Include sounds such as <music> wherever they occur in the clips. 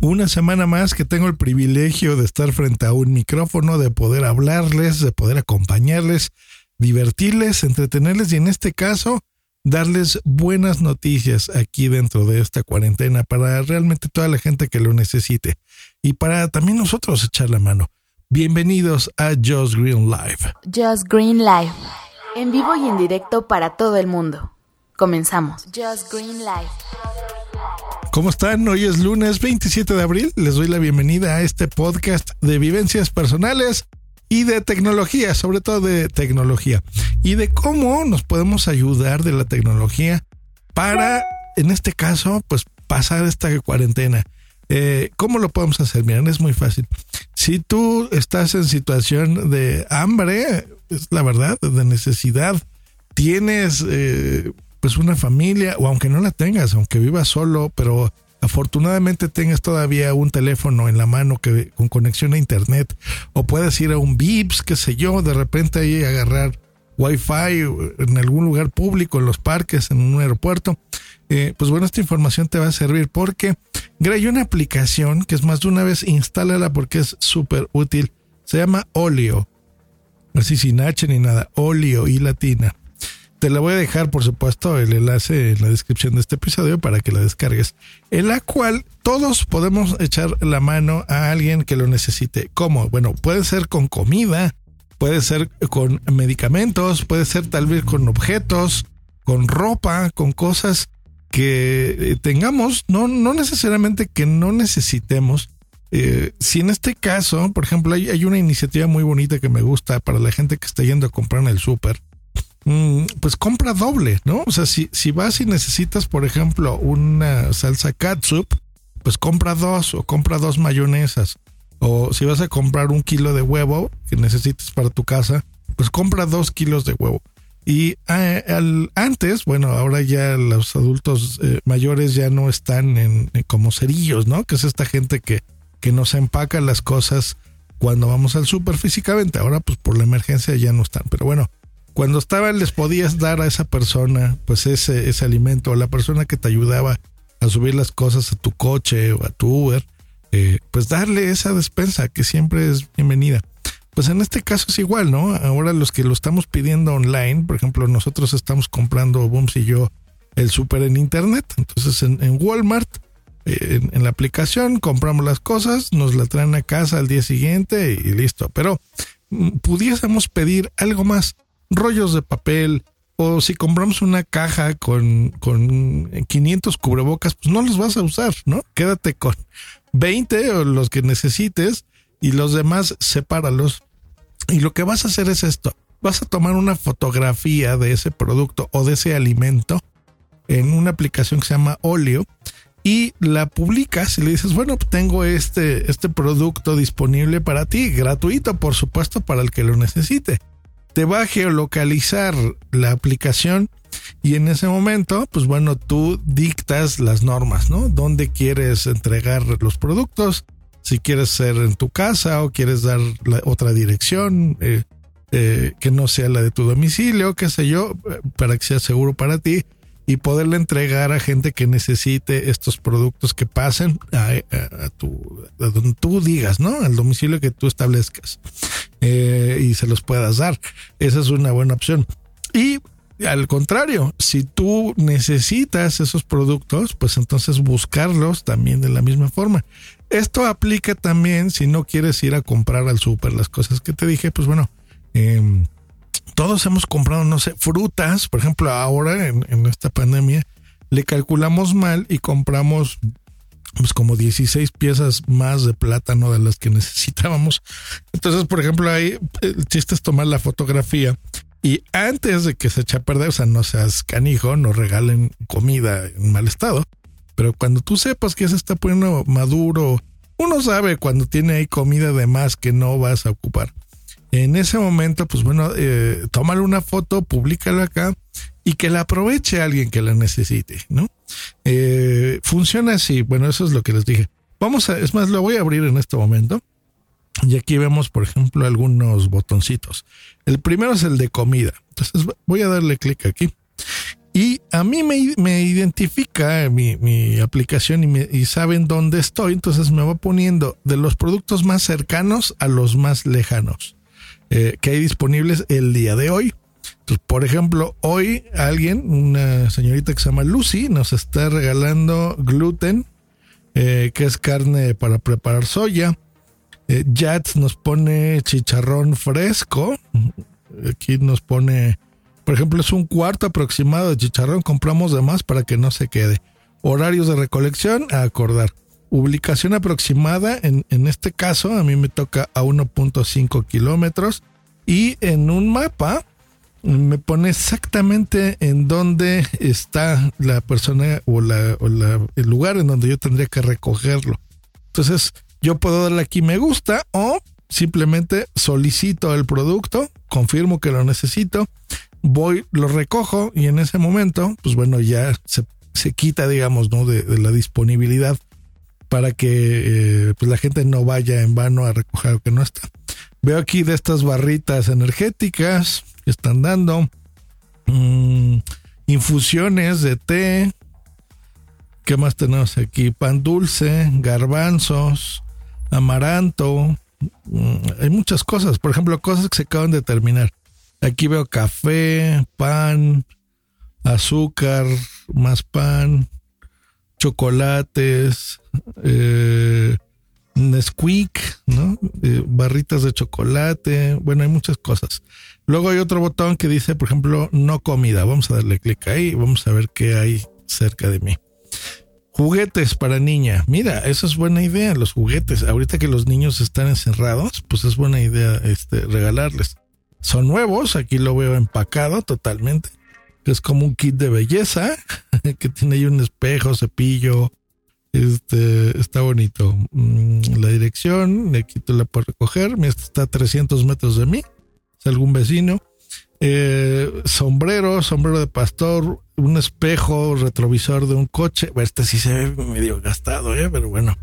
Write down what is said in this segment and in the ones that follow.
Una semana más que tengo el privilegio de estar frente a un micrófono, de poder hablarles, de poder acompañarles, divertirles, entretenerles y en este caso darles buenas noticias aquí dentro de esta cuarentena para realmente toda la gente que lo necesite y para también nosotros echar la mano. Bienvenidos a Just Green Live. Just Green Live. En vivo y en directo para todo el mundo. Comenzamos. Just Green Live. ¿Cómo están? Hoy es lunes 27 de abril. Les doy la bienvenida a este podcast de vivencias personales y de tecnología, sobre todo de tecnología, y de cómo nos podemos ayudar de la tecnología para, en este caso, pues pasar esta cuarentena. Eh, ¿Cómo lo podemos hacer? Miren, es muy fácil. Si tú estás en situación de hambre, es la verdad, de necesidad, tienes eh, pues una familia, o aunque no la tengas, aunque vivas solo, pero afortunadamente tengas todavía un teléfono en la mano que con conexión a internet, o puedes ir a un VIPS, qué sé yo, de repente ahí agarrar wifi en algún lugar público, en los parques, en un aeropuerto. Eh, pues bueno, esta información te va a servir porque hay una aplicación que es más de una vez, instálala porque es súper útil. Se llama Olio. Así sin H ni nada. Olio y latina. Te la voy a dejar, por supuesto, el enlace en la descripción de este episodio para que la descargues, en la cual todos podemos echar la mano a alguien que lo necesite. ¿Cómo? Bueno, puede ser con comida, puede ser con medicamentos, puede ser tal vez con objetos, con ropa, con cosas que eh, tengamos, no, no necesariamente que no necesitemos. Eh, si en este caso, por ejemplo, hay, hay, una iniciativa muy bonita que me gusta para la gente que está yendo a comprar en el súper, pues compra doble, ¿no? O sea, si, si vas y necesitas, por ejemplo, una salsa catsup, pues compra dos o compra dos mayonesas. O si vas a comprar un kilo de huevo que necesites para tu casa, pues compra dos kilos de huevo. Y eh, antes, bueno, ahora ya los adultos eh, mayores ya no están en, como cerillos, ¿no? Que es esta gente que, que nos empaca las cosas cuando vamos al súper físicamente. Ahora, pues por la emergencia ya no están. Pero bueno, cuando estaban les podías dar a esa persona pues ese, ese alimento, a la persona que te ayudaba a subir las cosas a tu coche o a tu Uber, eh, pues darle esa despensa que siempre es bienvenida. Pues en este caso es igual, ¿no? Ahora los que lo estamos pidiendo online, por ejemplo, nosotros estamos comprando, Booms y yo, el súper en internet. Entonces en, Walmart, eh, en, la aplicación, compramos las cosas, nos la traen a casa al día siguiente y listo. Pero mm, pudiésemos pedir algo más rollos de papel, o si compramos una caja con, con 500 cubrebocas, pues no los vas a usar, ¿no? Quédate con 20 o los que necesites y los demás sepáralos. Y lo que vas a hacer es esto. Vas a tomar una fotografía de ese producto o de ese alimento en una aplicación que se llama Olio y la publicas y le dices, bueno, tengo este, este producto disponible para ti, gratuito, por supuesto, para el que lo necesite te va a geolocalizar la aplicación y en ese momento, pues bueno, tú dictas las normas, ¿no? Dónde quieres entregar los productos, si quieres ser en tu casa o quieres dar otra dirección eh, eh, que no sea la de tu domicilio, qué sé yo, para que sea seguro para ti y poderle entregar a gente que necesite estos productos que pasen a, tu, donde tú digas, ¿no? Al domicilio que tú establezcas eh, y se los puedas dar. Esa es una buena opción. Y al contrario, si tú necesitas esos productos, pues entonces buscarlos también de la misma forma. Esto aplica también si no quieres ir a comprar al súper las cosas que te dije, pues bueno, eh, todos hemos comprado, no sé, frutas, por ejemplo, ahora en, esta pandemia, le calculamos mal y compramos pues como 16 piezas más de plátano de las que <laughs> necesitábamos. Entonces, por ejemplo, ahí el chiste es tomar la fotografía y antes de que se eche a perder, o sea, no seas canijo, no regalen comida en mal estado. Pero cuando tú sepas que se está poniendo maduro, uno sabe cuando tiene ahí comida de más que no vas a ocupar. En ese momento, pues bueno, eh, tómale una foto, públicala acá y que la aproveche alguien que la necesite, ¿no? Eh, funciona así, bueno, eso es lo que les dije. Vamos a, es más, lo voy a abrir en este momento. Y aquí vemos, por ejemplo, algunos botoncitos. El primero es el de comida. Entonces voy a darle clic aquí. Y a mí me, identifica mi, aplicación y, saben dónde estoy. Entonces me va poniendo de los productos más cercanos a los más lejanos eh, que hay disponibles el día de hoy. Por ejemplo, hoy alguien, una señorita que se llama Lucy, nos está regalando gluten, eh, que es carne para preparar soya eh, Jats nos pone chicharrón fresco. Aquí nos pone, por ejemplo, es un cuarto aproximado de chicharrón. Compramos de más para que no se quede. Horarios de recolección a acordar. Ubicación aproximada, en, en este caso a mí me toca a 1.5 kilómetros. Y en un mapa me pone exactamente en dónde está la persona o, el lugar en donde yo tendría que recogerlo. Entonces, yo puedo darle aquí me gusta o simplemente solicito el producto, confirmo que lo necesito, voy, lo recojo y en ese momento, pues bueno, ya se, quita, digamos, ¿no? De, la disponibilidad para que eh, pues la gente no vaya en vano a recoger lo que no está. Veo aquí de estas barritas energéticas que están dando, mm, infusiones de té, ¿qué más tenemos aquí? Pan dulce, garbanzos, amaranto, mm, hay muchas cosas, por ejemplo, cosas que se acaban de terminar. Aquí veo café, pan, azúcar, más pan, chocolates, eh, Nesquik, ¿no? Eh, barritas de chocolate, bueno, hay muchas cosas. Luego hay otro botón que dice, por ejemplo, no comida. Vamos a darle clic ahí vamos a ver qué hay cerca de mí. Juguetes para niña. Mira, eso es buena idea, los juguetes. Ahorita que los niños están encerrados, pues es buena idea este, regalarles. Son nuevos, aquí lo veo empacado totalmente. Es como un kit de belleza <laughs> que tiene ahí un espejo, cepillo. Este está bonito. Mm, la dirección, aquí tú la puedes recoger. Este está a 300 metros de mí. Es algún vecino. Eh, sombrero, sombrero de pastor, un espejo retrovisor de un coche. Este sí se ve medio gastado, ¿eh? pero bueno,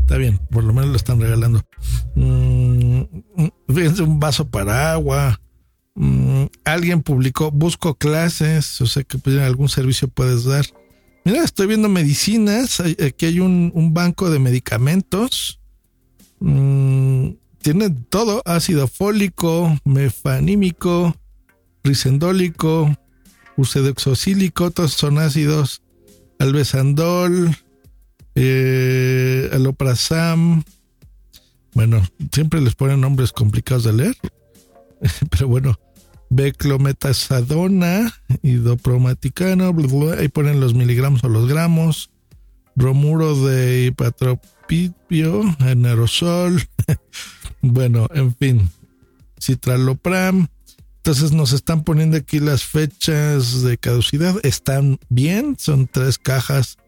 está bien, por lo menos lo están regalando. Mm, fíjense, un vaso para agua. Mm, alguien publicó, busco clases, o sea que pues, algún servicio puedes dar. Mira, estoy viendo medicinas. Aquí hay un, banco de medicamentos. Mm, tiene todo: ácido fólico, mefanímico, risendólico, usedoxocílico, todos son ácidos, albesandol, eh, aloprazam. Bueno, siempre les ponen nombres complicados de leer, <laughs> pero bueno, beclometazadona, idopromaticano, ahí ponen los miligramos o los gramos, bromuro de hipatropipio, en aerosol, <laughs> bueno, en fin, citralopram, entonces nos están poniendo aquí las fechas de caducidad. Están bien, son tres cajas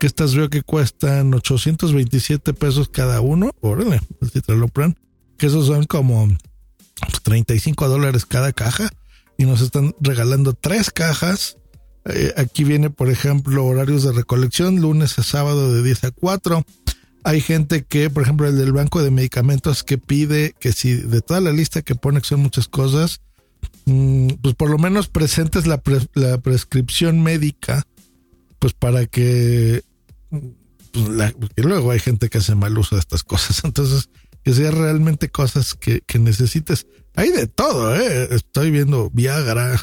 que estas veo que cuestan 827 pesos cada uno. Órale, el citralopran, que esos son como 35 dólares cada caja y nos están regalando tres cajas. Eh, aquí viene, por ejemplo, horarios de recolección, lunes a sábado de 10 a 4. Hay gente que, por ejemplo, el del banco de medicamentos que pide que si de toda la lista que pone que son muchas cosas, Mm, pues por lo menos presentes la, la prescripción médica, pues para que, pues porque luego hay gente que hace mal uso de estas cosas, <laughs> entonces que sea realmente cosas que, necesites. Hay de todo, ¿eh? Estoy viendo Viagra,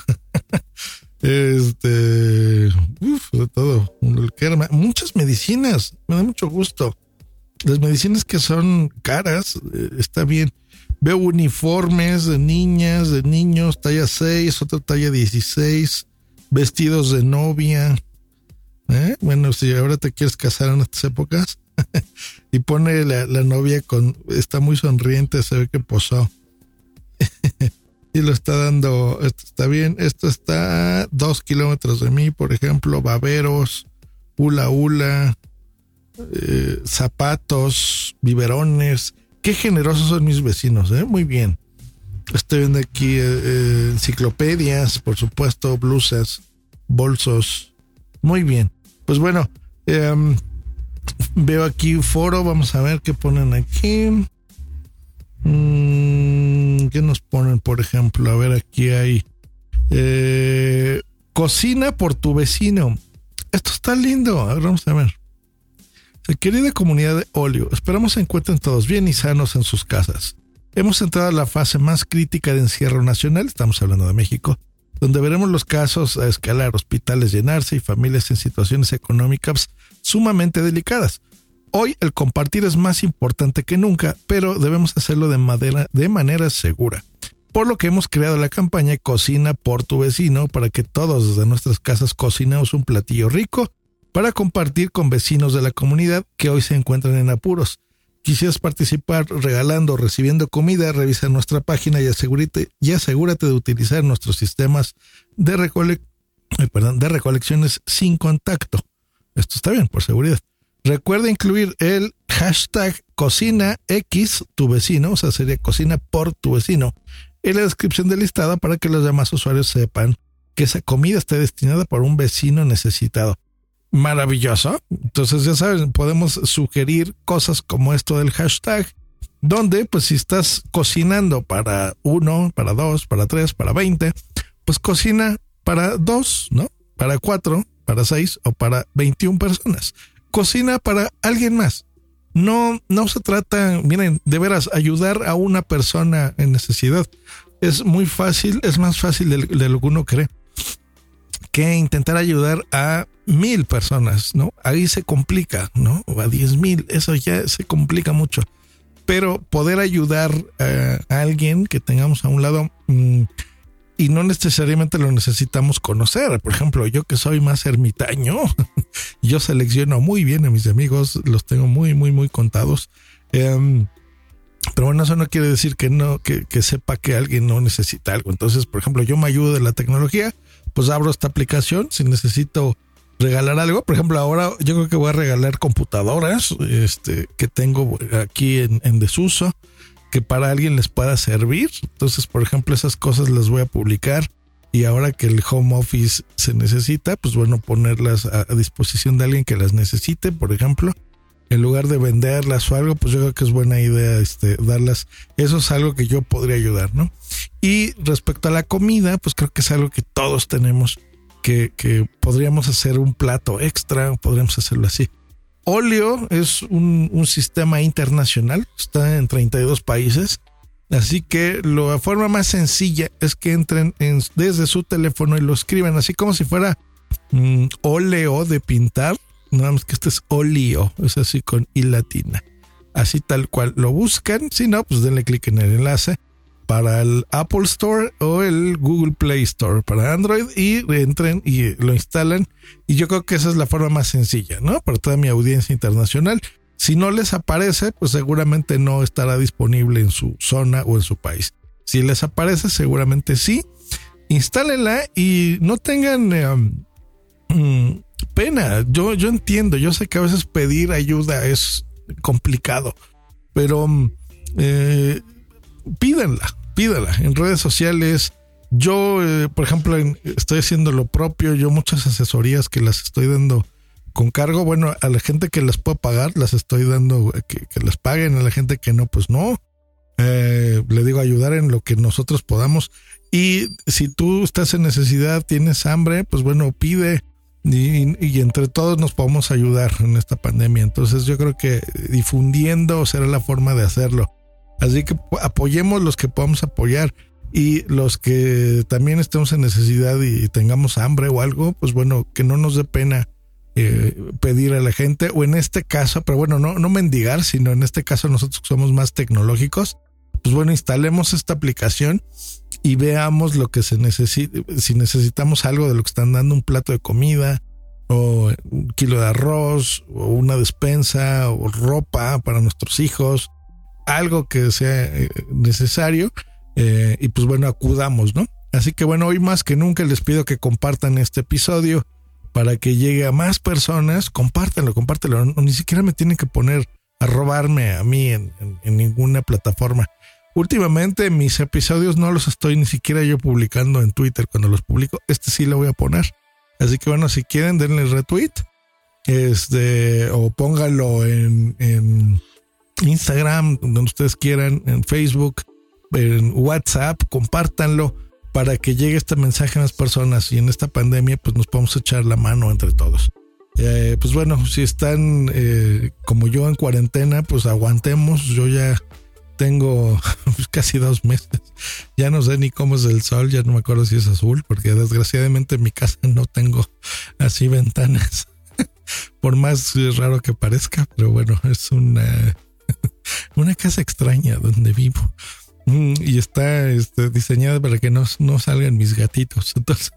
<laughs> este, de todo, muchas medicinas, me da mucho gusto. Las medicinas que son caras, eh, está bien. Veo uniformes de niñas, de niños, talla 6, otra talla 16, vestidos de novia. ¿Eh? Bueno, si ahora te quieres casar en estas épocas <laughs> y pone la, novia con, está muy sonriente, se ve que posó. <laughs> y lo está dando, esto está bien, esto está a dos kilómetros de mí, por ejemplo, baberos, hula hula, eh, zapatos, biberones. Qué generosos son mis vecinos, ¿eh? Muy bien. Estoy viendo aquí eh, eh, enciclopedias, por supuesto, blusas, bolsos. Muy bien. Pues bueno, em, veo aquí un foro. Vamos a ver qué ponen aquí. Mm, ¿Qué nos ponen, por ejemplo? A ver, aquí hay eh, cocina por tu vecino. Esto está lindo. A ver, vamos a ver. Querida comunidad de Olio, esperamos se encuentren todos bien y sanos en sus casas. Hemos entrado a la fase más crítica de encierro nacional, estamos hablando de México, donde veremos los casos a escalar, hospitales llenarse y familias en situaciones económicas sumamente delicadas. Hoy el compartir es más importante que nunca, pero debemos hacerlo de, manera segura. Por lo que hemos creado la campaña Cocina por tu vecino para que todos desde nuestras casas cocinemos un platillo rico para compartir con vecinos de la comunidad que hoy se encuentran en apuros. Quisieras participar regalando o recibiendo comida, revisa nuestra página y asegúrate, de utilizar nuestros sistemas de, de recolecciones sin contacto. Esto está bien, por seguridad. Recuerda incluir el hashtag cocina X tu vecino, o sea, sería cocina por tu vecino, en la descripción del listado para que los demás usuarios sepan que esa comida está destinada para un vecino necesitado maravilloso. Entonces, ya saben, podemos sugerir cosas como esto del hashtag, donde, pues, si estás cocinando para uno, para dos, para tres, para veinte, pues cocina para dos, ¿no? Para cuatro, para seis o para veintiún personas. Cocina para alguien más. No, no se trata, miren, de veras, ayudar a una persona en necesidad. Es muy fácil, es más fácil de, de lo que uno cree intentar ayudar a mil personas, ¿no? Ahí se complica, ¿no? O a diez mil, eso ya se complica mucho. Pero poder ayudar a alguien que tengamos a un lado mm, y no necesariamente lo necesitamos conocer. Por ejemplo, yo que soy más ermitaño, <laughs> yo selecciono muy bien a mis amigos, los tengo muy, muy, muy contados. Em, pero bueno, eso no quiere decir que no, que, sepa que alguien no necesita algo. Entonces, por ejemplo, yo me ayudo de la tecnología, pues abro esta aplicación si necesito regalar algo. Por ejemplo, ahora yo creo que voy a regalar computadoras este, que tengo aquí en, desuso, que para alguien les pueda servir. Entonces, por ejemplo, esas cosas las voy a publicar. Y ahora que el home office se necesita, pues bueno, ponerlas a disposición de alguien que las necesite, por ejemplo. En lugar de venderlas o algo, pues yo creo que es buena idea este, darlas. Eso es algo que yo podría ayudar, ¿no? Y respecto a la comida, pues creo que es algo que todos tenemos que, podríamos hacer un plato extra, podríamos hacerlo así. Olio es un, sistema internacional, está en 32 países, así que la forma más sencilla es que entren desde su teléfono y lo escriban, así como si fuera mm, óleo de pintar, nada más que este es óleo, es así con i latina. Así tal cual lo buscan, si no, pues denle clic en el enlace para el Apple Store o el Google Play Store para Android y entren y lo instalan. Y yo creo que esa es la forma más sencilla, ¿no? Para toda mi audiencia internacional. Si no les aparece, pues seguramente no estará disponible en su zona o en su país. Si les aparece, seguramente sí. Instálenla y no tengan em, mm, pena. Yo, yo entiendo, yo sé que a veces pedir ayuda es complicado, pero mm, eh, pídanla pídala en redes sociales. Yo, eh, por ejemplo, estoy haciendo lo propio. Yo muchas asesorías que las estoy dando con cargo. Bueno, a la gente que las puedo pagar, las estoy dando eh, que, que las paguen. A la gente que no, pues no. Eh, le digo ayudar en lo que nosotros podamos. Y si tú estás en necesidad, tienes hambre, pues bueno, pide. Y, entre todos nos podemos ayudar en esta pandemia. Entonces yo creo que difundiendo será la forma de hacerlo. Así que apoyemos los que podamos apoyar y los que también estemos en necesidad y tengamos hambre o algo, pues bueno, que no nos dé pena eh, pedir a la gente o en este caso, pero bueno, no, no mendigar, sino en este caso nosotros somos más tecnológicos, pues bueno, instalemos esta aplicación y veamos lo que se necesita, si necesitamos algo de lo que están dando, un plato de comida o un kilo de arroz o una despensa o ropa para nuestros hijos algo que sea eh, necesario eh, y pues bueno, acudamos, ¿no? Así que bueno, hoy más que nunca les pido que compartan este episodio para que llegue a más personas, compártelo, compártelo. Ni siquiera me tienen que poner a robarme a mí en, ninguna plataforma. Últimamente mis episodios no los estoy ni siquiera yo publicando en Twitter cuando los publico. Este sí lo voy a poner. Así que bueno, si quieren, denle retweet. Este, o pónganlo en, en Instagram, donde ustedes quieran, en Facebook, en WhatsApp, compártanlo para que llegue este mensaje a las personas y en esta pandemia pues nos podemos echar la mano entre todos. Eh, pues bueno, si están eh, como yo en cuarentena, pues aguantemos. Yo ya tengo <laughs> casi dos meses. Ya no sé ni cómo es el sol, ya no me acuerdo si es azul, porque desgraciadamente en mi casa no tengo <laughs> así ventanas. <laughs> Por más raro que parezca, pero bueno, es una, una casa extraña donde vivo. Mm, y está este, diseñada para que no, no salgan mis gatitos. Entonces,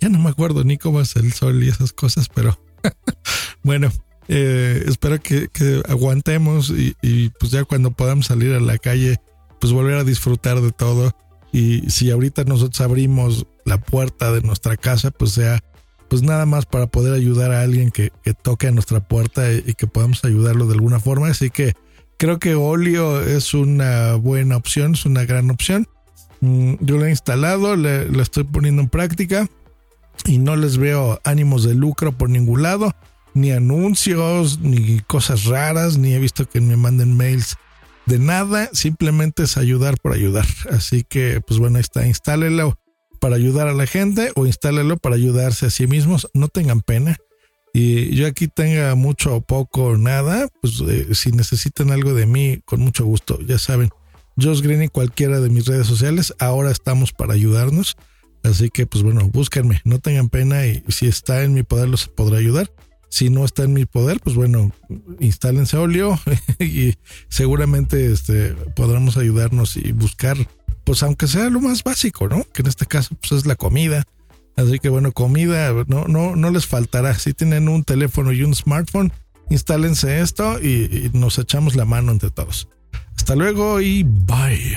ya no me acuerdo ni cómo es el sol y esas cosas, pero <laughs> bueno, eh, espero que, aguantemos y, y, pues ya cuando podamos salir a la calle, pues volver a disfrutar de todo. Y si ahorita nosotros abrimos la puerta de nuestra casa, pues sea pues nada más para poder ayudar a alguien que, que toque a nuestra puerta y, que podamos ayudarlo de alguna forma. Así que creo que Olio es una buena opción, es una gran opción. Mm, yo lo he instalado, le, le estoy poniendo en práctica y no les veo ánimos de lucro por ningún lado ni anuncios, ni cosas raras, ni he visto que me manden mails de nada, simplemente es ayudar por ayudar. Así que, pues bueno, ahí está, instálelo para ayudar a la gente o instálelo para ayudarse a sí mismos, no tengan pena. Y yo aquí tenga mucho o poco, nada, pues eh, si necesitan algo de mí, con mucho gusto, ya saben, Josh Green y cualquiera de mis redes sociales, ahora estamos para ayudarnos. Así que, pues bueno, búsquenme, no tengan pena y si está en mi poder los podré ayudar. Si no está en mi poder, pues bueno, instálense Olio <laughs> y seguramente este, podremos ayudarnos y buscar, pues aunque sea lo más básico, ¿no? Que en este caso pues es la comida. Así que bueno, comida no, no, no les faltará. Si tienen un teléfono y un smartphone, instálense esto y, y nos echamos la mano entre todos. Hasta luego y bye.